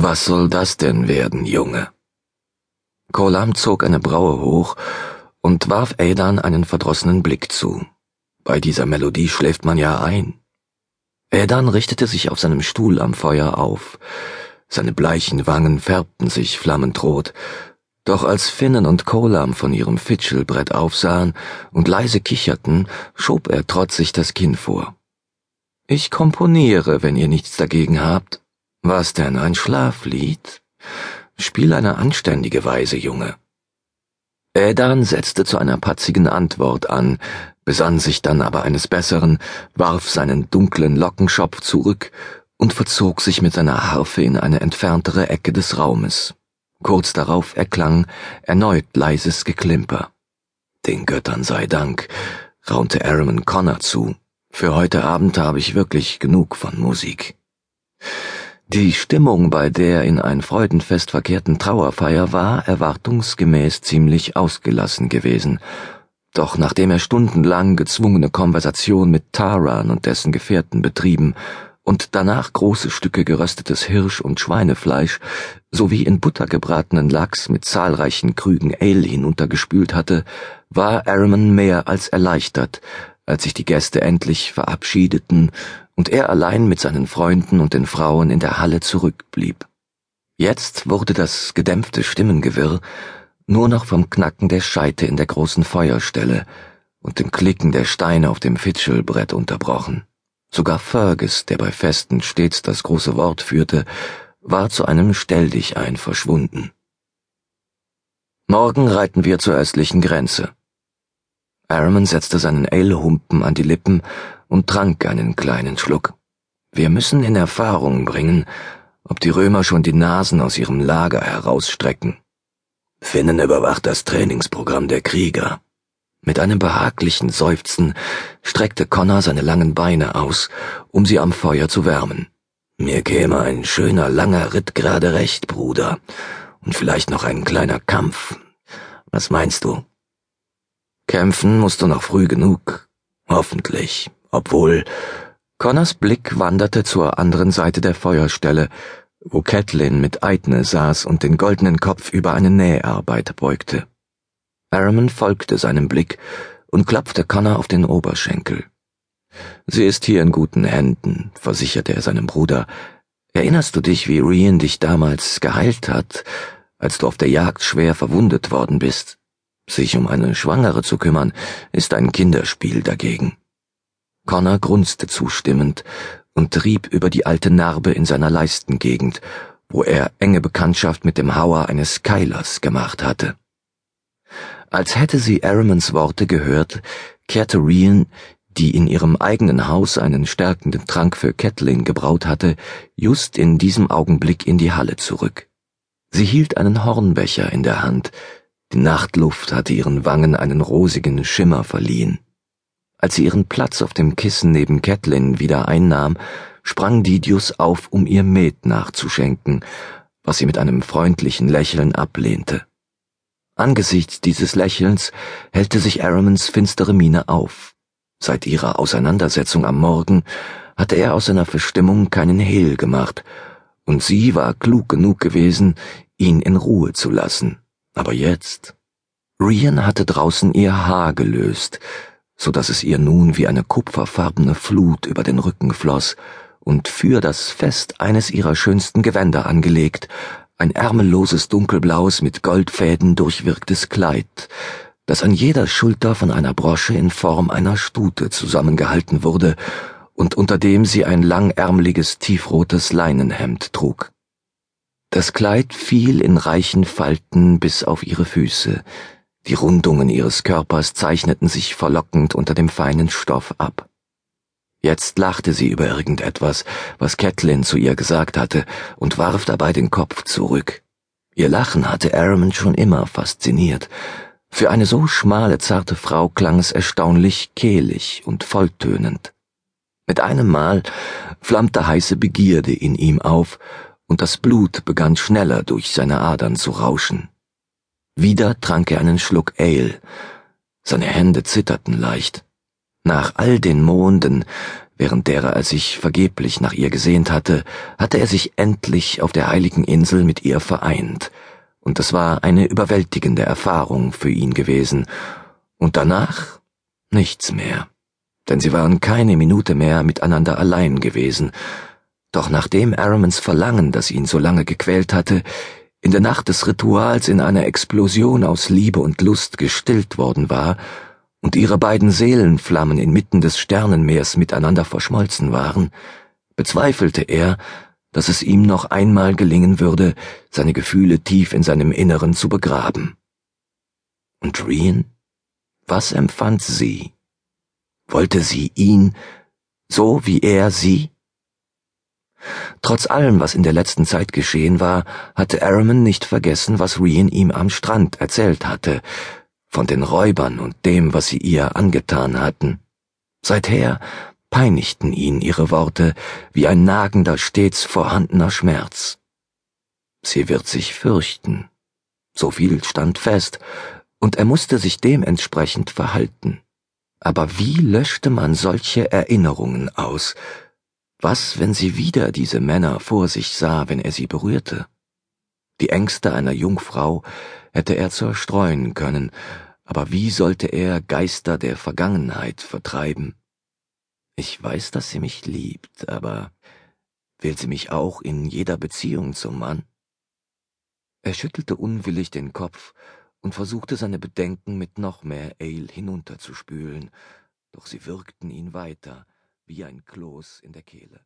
Was soll das denn werden, Junge? Kolam zog eine Braue hoch und warf Aidan einen verdrossenen Blick zu. Bei dieser Melodie schläft man ja ein. Aidan richtete sich auf seinem Stuhl am Feuer auf. Seine bleichen Wangen färbten sich flammend rot, doch als Finnen und Kolam von ihrem Fitschelbrett aufsahen und leise kicherten, schob er trotzig das Kinn vor. Ich komponiere, wenn ihr nichts dagegen habt. Was denn, ein Schlaflied? Spiel eine anständige Weise, Junge. Ädan setzte zu einer patzigen Antwort an, besann sich dann aber eines Besseren, warf seinen dunklen Lockenschopf zurück und verzog sich mit seiner Harfe in eine entferntere Ecke des Raumes. Kurz darauf erklang erneut leises Geklimper. Den Göttern sei Dank, raunte Araman Connor zu. Für heute Abend habe ich wirklich genug von Musik. Die Stimmung bei der in ein Freudenfest verkehrten Trauerfeier war erwartungsgemäß ziemlich ausgelassen gewesen, doch nachdem er stundenlang gezwungene Konversation mit Taran und dessen Gefährten betrieben und danach große Stücke geröstetes Hirsch- und Schweinefleisch sowie in Butter gebratenen Lachs mit zahlreichen Krügen Ale hinuntergespült hatte, war Araman mehr als erleichtert, als sich die Gäste endlich verabschiedeten und er allein mit seinen Freunden und den Frauen in der Halle zurückblieb. Jetzt wurde das gedämpfte Stimmengewirr nur noch vom Knacken der Scheite in der großen Feuerstelle und dem Klicken der Steine auf dem Fitschelbrett unterbrochen. Sogar Fergus, der bei Festen stets das große Wort führte, war zu einem Stelldichein verschwunden. Morgen reiten wir zur östlichen Grenze. Araman setzte seinen Ale-Humpen an die Lippen und trank einen kleinen Schluck. Wir müssen in Erfahrung bringen, ob die Römer schon die Nasen aus ihrem Lager herausstrecken. Finnen überwacht das Trainingsprogramm der Krieger. Mit einem behaglichen Seufzen streckte Connor seine langen Beine aus, um sie am Feuer zu wärmen. Mir käme ein schöner langer Ritt gerade recht, Bruder, und vielleicht noch ein kleiner Kampf. Was meinst du? Kämpfen musst du noch früh genug. Hoffentlich. Obwohl. Connors Blick wanderte zur anderen Seite der Feuerstelle, wo Catelyn mit Eidne saß und den goldenen Kopf über eine Näharbeit beugte. Araman folgte seinem Blick und klopfte Connor auf den Oberschenkel. Sie ist hier in guten Händen, versicherte er seinem Bruder. Erinnerst du dich, wie Rian dich damals geheilt hat, als du auf der Jagd schwer verwundet worden bist? Sich um eine Schwangere zu kümmern, ist ein Kinderspiel dagegen. Connor grunzte zustimmend und trieb über die alte Narbe in seiner Leistengegend, wo er enge Bekanntschaft mit dem Hauer eines Keilers gemacht hatte. Als hätte sie Aramans Worte gehört, kehrte Rian, die in ihrem eigenen Haus einen stärkenden Trank für Catelyn gebraut hatte, just in diesem Augenblick in die Halle zurück. Sie hielt einen Hornbecher in der Hand, die Nachtluft hatte ihren Wangen einen rosigen Schimmer verliehen. Als sie ihren Platz auf dem Kissen neben Catelyn wieder einnahm, sprang Didius auf, um ihr Met nachzuschenken, was sie mit einem freundlichen Lächeln ablehnte. Angesichts dieses Lächelns hellte sich Aramans finstere Miene auf. Seit ihrer Auseinandersetzung am Morgen hatte er aus seiner Verstimmung keinen Hehl gemacht, und sie war klug genug gewesen, ihn in Ruhe zu lassen. Aber jetzt. Rian hatte draußen ihr Haar gelöst, so dass es ihr nun wie eine kupferfarbene Flut über den Rücken floss und für das Fest eines ihrer schönsten Gewänder angelegt, ein ärmelloses dunkelblaues mit Goldfäden durchwirktes Kleid, das an jeder Schulter von einer Brosche in Form einer Stute zusammengehalten wurde und unter dem sie ein langärmeliges tiefrotes Leinenhemd trug. Das Kleid fiel in reichen Falten bis auf ihre Füße, die Rundungen ihres Körpers zeichneten sich verlockend unter dem feinen Stoff ab. Jetzt lachte sie über irgendetwas, was Catelyn zu ihr gesagt hatte, und warf dabei den Kopf zurück. Ihr Lachen hatte Araman schon immer fasziniert. Für eine so schmale, zarte Frau klang es erstaunlich kehlig und volltönend. Mit einem Mal flammte heiße Begierde in ihm auf, und das Blut begann schneller durch seine Adern zu rauschen. Wieder trank er einen Schluck Ale. Seine Hände zitterten leicht. Nach all den Monden Während derer er sich vergeblich nach ihr gesehnt hatte, hatte er sich endlich auf der heiligen Insel mit ihr vereint, und es war eine überwältigende Erfahrung für ihn gewesen, und danach nichts mehr, denn sie waren keine Minute mehr miteinander allein gewesen, doch nachdem Aramons Verlangen, das ihn so lange gequält hatte, in der Nacht des Rituals in einer Explosion aus Liebe und Lust gestillt worden war, und ihre beiden Seelenflammen inmitten des Sternenmeers miteinander verschmolzen waren, bezweifelte er, dass es ihm noch einmal gelingen würde, seine Gefühle tief in seinem Inneren zu begraben. Und Rian? Was empfand sie? Wollte sie ihn, so wie er sie? Trotz allem, was in der letzten Zeit geschehen war, hatte Araman nicht vergessen, was Rian ihm am Strand erzählt hatte, von den Räubern und dem, was sie ihr angetan hatten. Seither peinigten ihn ihre Worte wie ein nagender, stets vorhandener Schmerz. Sie wird sich fürchten. So viel stand fest, und er musste sich dementsprechend verhalten. Aber wie löschte man solche Erinnerungen aus? Was, wenn sie wieder diese Männer vor sich sah, wenn er sie berührte? Die Ängste einer Jungfrau hätte er zerstreuen können, aber wie sollte er Geister der Vergangenheit vertreiben? Ich weiß, dass sie mich liebt, aber will sie mich auch in jeder Beziehung zum Mann? Er schüttelte unwillig den Kopf und versuchte seine Bedenken mit noch mehr Ale hinunterzuspülen, doch sie wirkten ihn weiter wie ein Kloß in der Kehle.